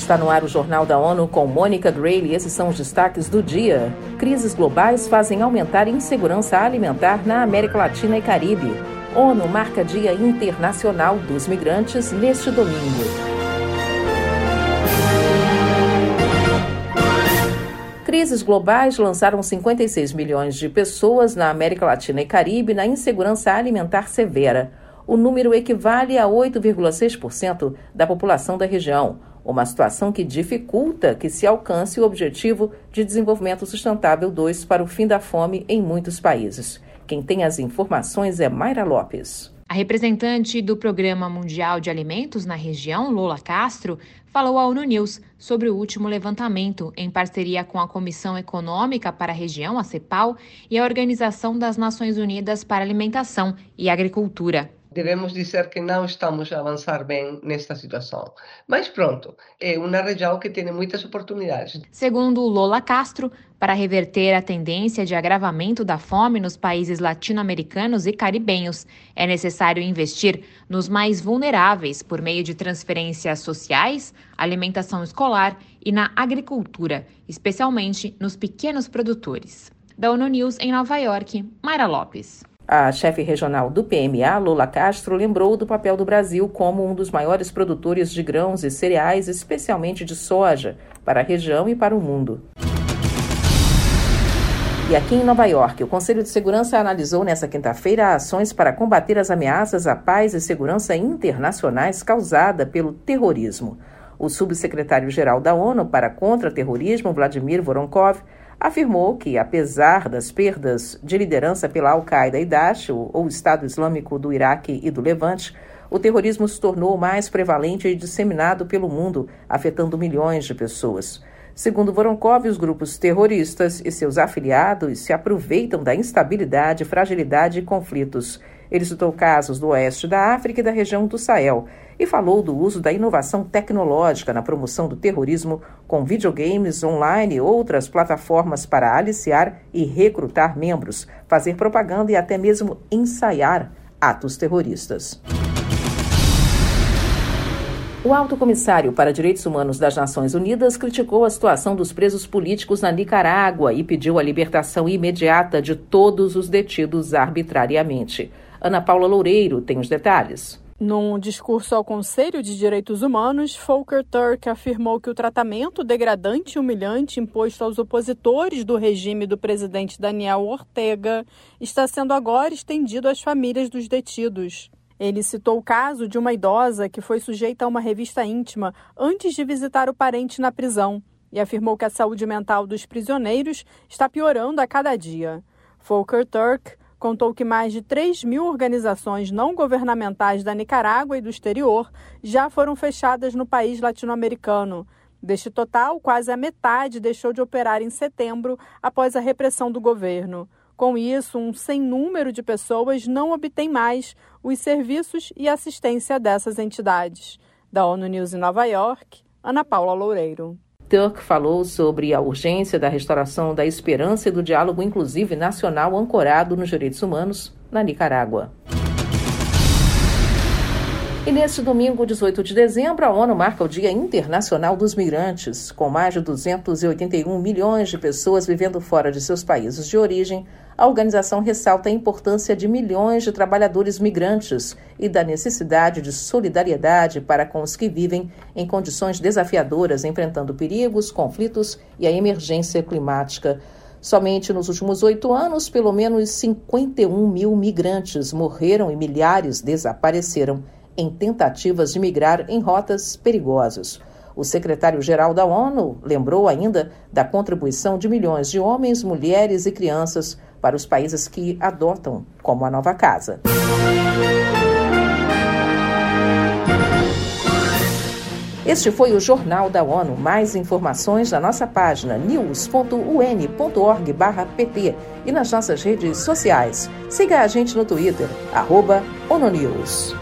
Está no ar o Jornal da ONU com Mônica Grayle. Esses são os destaques do dia. Crises globais fazem aumentar insegurança alimentar na América Latina e Caribe. ONU marca Dia Internacional dos Migrantes neste domingo. Crises globais lançaram 56 milhões de pessoas na América Latina e Caribe na insegurança alimentar severa. O número equivale a 8,6% da população da região uma situação que dificulta que se alcance o objetivo de desenvolvimento sustentável 2 para o fim da fome em muitos países. Quem tem as informações é Mayra Lopes. A representante do Programa Mundial de Alimentos na região, Lola Castro, falou à ONU News sobre o último levantamento, em parceria com a Comissão Econômica para a Região, a CEPAL, e a Organização das Nações Unidas para Alimentação e Agricultura devemos dizer que não estamos a avançar bem nesta situação. Mas pronto, é uma região que tem muitas oportunidades. Segundo Lola Castro, para reverter a tendência de agravamento da fome nos países latino-americanos e caribenhos, é necessário investir nos mais vulneráveis por meio de transferências sociais, alimentação escolar e na agricultura, especialmente nos pequenos produtores. Da ONU News em Nova York, Mayra Lopes. A chefe regional do PMA, Lula Castro, lembrou do papel do Brasil como um dos maiores produtores de grãos e cereais, especialmente de soja, para a região e para o mundo. E aqui em Nova York, o Conselho de Segurança analisou nesta quinta-feira ações para combater as ameaças à paz e segurança internacionais causada pelo terrorismo. O subsecretário-geral da ONU para contra-terrorismo, Vladimir Voronkov, afirmou que, apesar das perdas de liderança pela Al-Qaeda e Daesh, ou Estado Islâmico do Iraque e do Levante, o terrorismo se tornou mais prevalente e disseminado pelo mundo, afetando milhões de pessoas. Segundo Voronkov, os grupos terroristas e seus afiliados se aproveitam da instabilidade, fragilidade e conflitos. Ele citou casos do oeste da África e da região do Sahel e falou do uso da inovação tecnológica na promoção do terrorismo com videogames online e outras plataformas para aliciar e recrutar membros, fazer propaganda e até mesmo ensaiar atos terroristas. O alto comissário para direitos humanos das Nações Unidas criticou a situação dos presos políticos na Nicarágua e pediu a libertação imediata de todos os detidos arbitrariamente. Ana Paula Loureiro tem os detalhes. Num discurso ao Conselho de Direitos Humanos, Volker Turk afirmou que o tratamento degradante e humilhante imposto aos opositores do regime do presidente Daniel Ortega está sendo agora estendido às famílias dos detidos. Ele citou o caso de uma idosa que foi sujeita a uma revista íntima antes de visitar o parente na prisão e afirmou que a saúde mental dos prisioneiros está piorando a cada dia. Volker Turk contou que mais de 3 mil organizações não governamentais da Nicarágua e do exterior já foram fechadas no país latino-americano. Deste total, quase a metade deixou de operar em setembro após a repressão do governo. Com isso, um sem número de pessoas não obtém mais os serviços e assistência dessas entidades. Da ONU News em Nova York, Ana Paula Loureiro. Turk falou sobre a urgência da restauração da esperança e do diálogo inclusivo nacional ancorado nos direitos humanos na Nicarágua. E neste domingo, 18 de dezembro, a ONU marca o Dia Internacional dos Migrantes. Com mais de 281 milhões de pessoas vivendo fora de seus países de origem, a organização ressalta a importância de milhões de trabalhadores migrantes e da necessidade de solidariedade para com os que vivem em condições desafiadoras, enfrentando perigos, conflitos e a emergência climática. Somente nos últimos oito anos, pelo menos 51 mil migrantes morreram e milhares desapareceram em tentativas de migrar em rotas perigosas. O secretário-geral da ONU lembrou ainda da contribuição de milhões de homens, mulheres e crianças para os países que adotam como a nova casa. Este foi o Jornal da ONU. Mais informações na nossa página news.un.org/pt e nas nossas redes sociais. Siga a gente no Twitter, ONUNews.